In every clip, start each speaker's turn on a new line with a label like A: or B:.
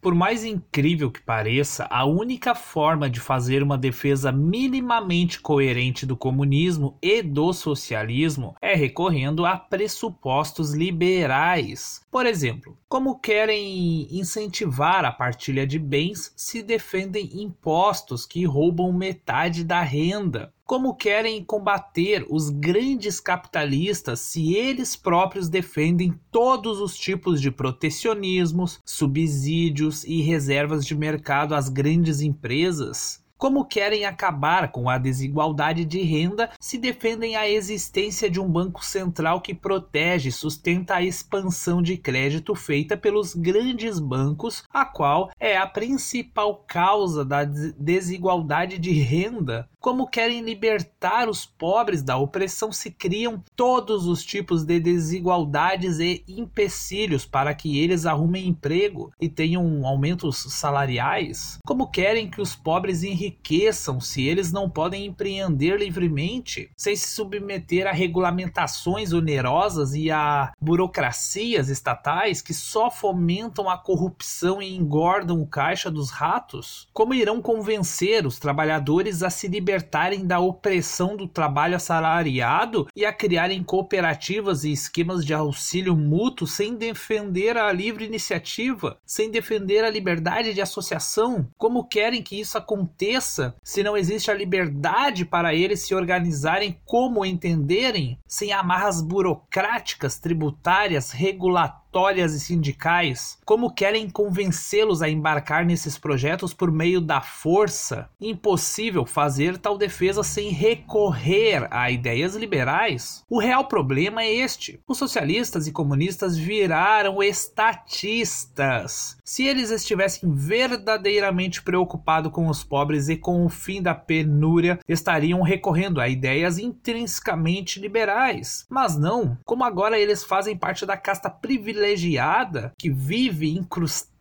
A: Por mais incrível que pareça, a única forma de fazer uma defesa minimamente coerente do comunismo e do socialismo é recorrendo a pressupostos liberais. Por exemplo, como querem incentivar a partilha de bens se defendem impostos que roubam metade da renda? Como querem combater os grandes capitalistas se eles próprios defendem todos os tipos de protecionismos, subsídios e reservas de mercado às grandes empresas? Como querem acabar com a desigualdade de renda se defendem a existência de um banco central que protege e sustenta a expansão de crédito feita pelos grandes bancos, a qual é a principal causa da desigualdade de renda. Como querem libertar os pobres da opressão se criam todos os tipos de desigualdades e empecilhos para que eles arrumem emprego e tenham aumentos salariais? Como querem que os pobres enriqueçam enriqueçam se eles não podem empreender livremente sem se submeter a regulamentações onerosas e a burocracias estatais que só fomentam a corrupção e engordam o caixa dos ratos? Como irão convencer os trabalhadores a se libertarem da opressão do trabalho assalariado e a criarem cooperativas e esquemas de auxílio mútuo sem defender a livre iniciativa, sem defender a liberdade de associação? Como querem que isso aconteça? Se não existe a liberdade para eles se organizarem como entenderem, sem amarras burocráticas, tributárias, regulatórias notórias e sindicais, como querem convencê-los a embarcar nesses projetos por meio da força? Impossível fazer tal defesa sem recorrer a ideias liberais. O real problema é este: os socialistas e comunistas viraram estatistas. Se eles estivessem verdadeiramente preocupados com os pobres e com o fim da penúria, estariam recorrendo a ideias intrinsecamente liberais. Mas não, como agora eles fazem parte da casta privilegiada privilegiada que vive incrustada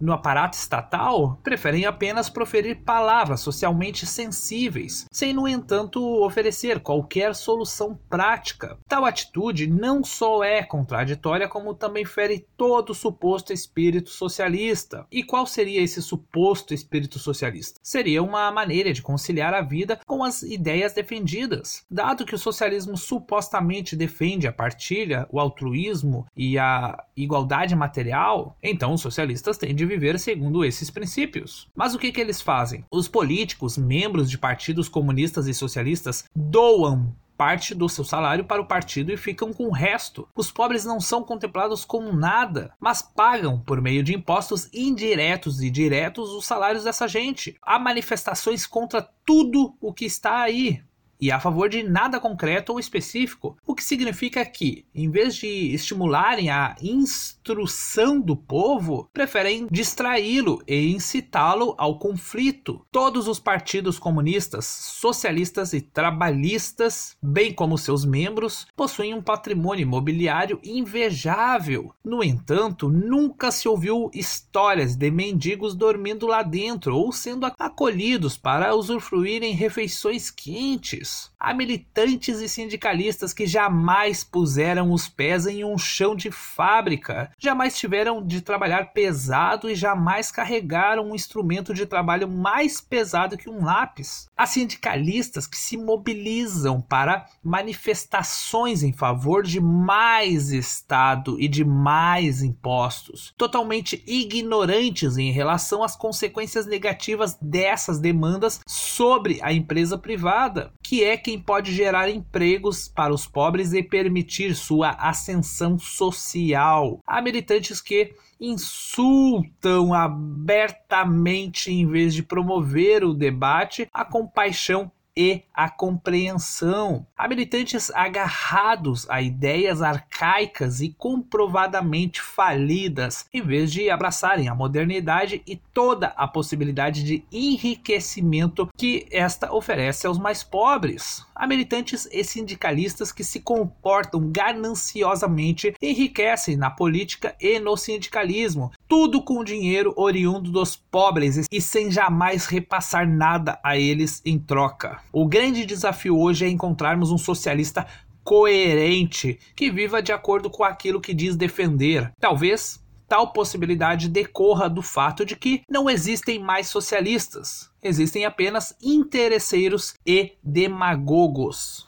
A: no aparato estatal preferem apenas proferir palavras socialmente sensíveis, sem, no entanto, oferecer qualquer solução prática. Tal atitude não só é contraditória, como também fere todo o suposto espírito socialista. E qual seria esse suposto espírito socialista? Seria uma maneira de conciliar a vida com as ideias defendidas. Dado que o socialismo supostamente defende a partilha, o altruísmo e a igualdade material, então o socialistas têm de viver segundo esses princípios. Mas o que, que eles fazem? Os políticos, membros de partidos comunistas e socialistas, doam parte do seu salário para o partido e ficam com o resto. Os pobres não são contemplados como nada, mas pagam por meio de impostos indiretos e diretos os salários dessa gente. Há manifestações contra tudo o que está aí e a favor de nada concreto ou específico, o que significa que, em vez de estimularem a instrução do povo, preferem distraí-lo e incitá-lo ao conflito. Todos os partidos comunistas, socialistas e trabalhistas, bem como seus membros, possuem um patrimônio imobiliário invejável. No entanto, nunca se ouviu histórias de mendigos dormindo lá dentro ou sendo acolhidos para usufruírem refeições quentes Há militantes e sindicalistas que jamais puseram os pés em um chão de fábrica, jamais tiveram de trabalhar pesado e jamais carregaram um instrumento de trabalho mais pesado que um lápis. Há sindicalistas que se mobilizam para manifestações em favor de mais Estado e de mais impostos, totalmente ignorantes em relação às consequências negativas dessas demandas sobre a empresa privada, que é quem pode gerar empregos para os pobres e permitir sua ascensão social. Há militantes que insultam abertamente em vez de promover o debate, a compaixão e a compreensão. Há militantes agarrados a ideias arcaicas e comprovadamente falidas, em vez de abraçarem a modernidade e toda a possibilidade de enriquecimento que esta oferece aos mais pobres. Há militantes e sindicalistas que se comportam gananciosamente enriquecem na política e no sindicalismo, tudo com dinheiro oriundo dos pobres e sem jamais repassar nada a eles em troca. O grande desafio hoje é encontrarmos um socialista coerente que viva de acordo com aquilo que diz defender. Talvez tal possibilidade decorra do fato de que não existem mais socialistas, existem apenas interesseiros e demagogos.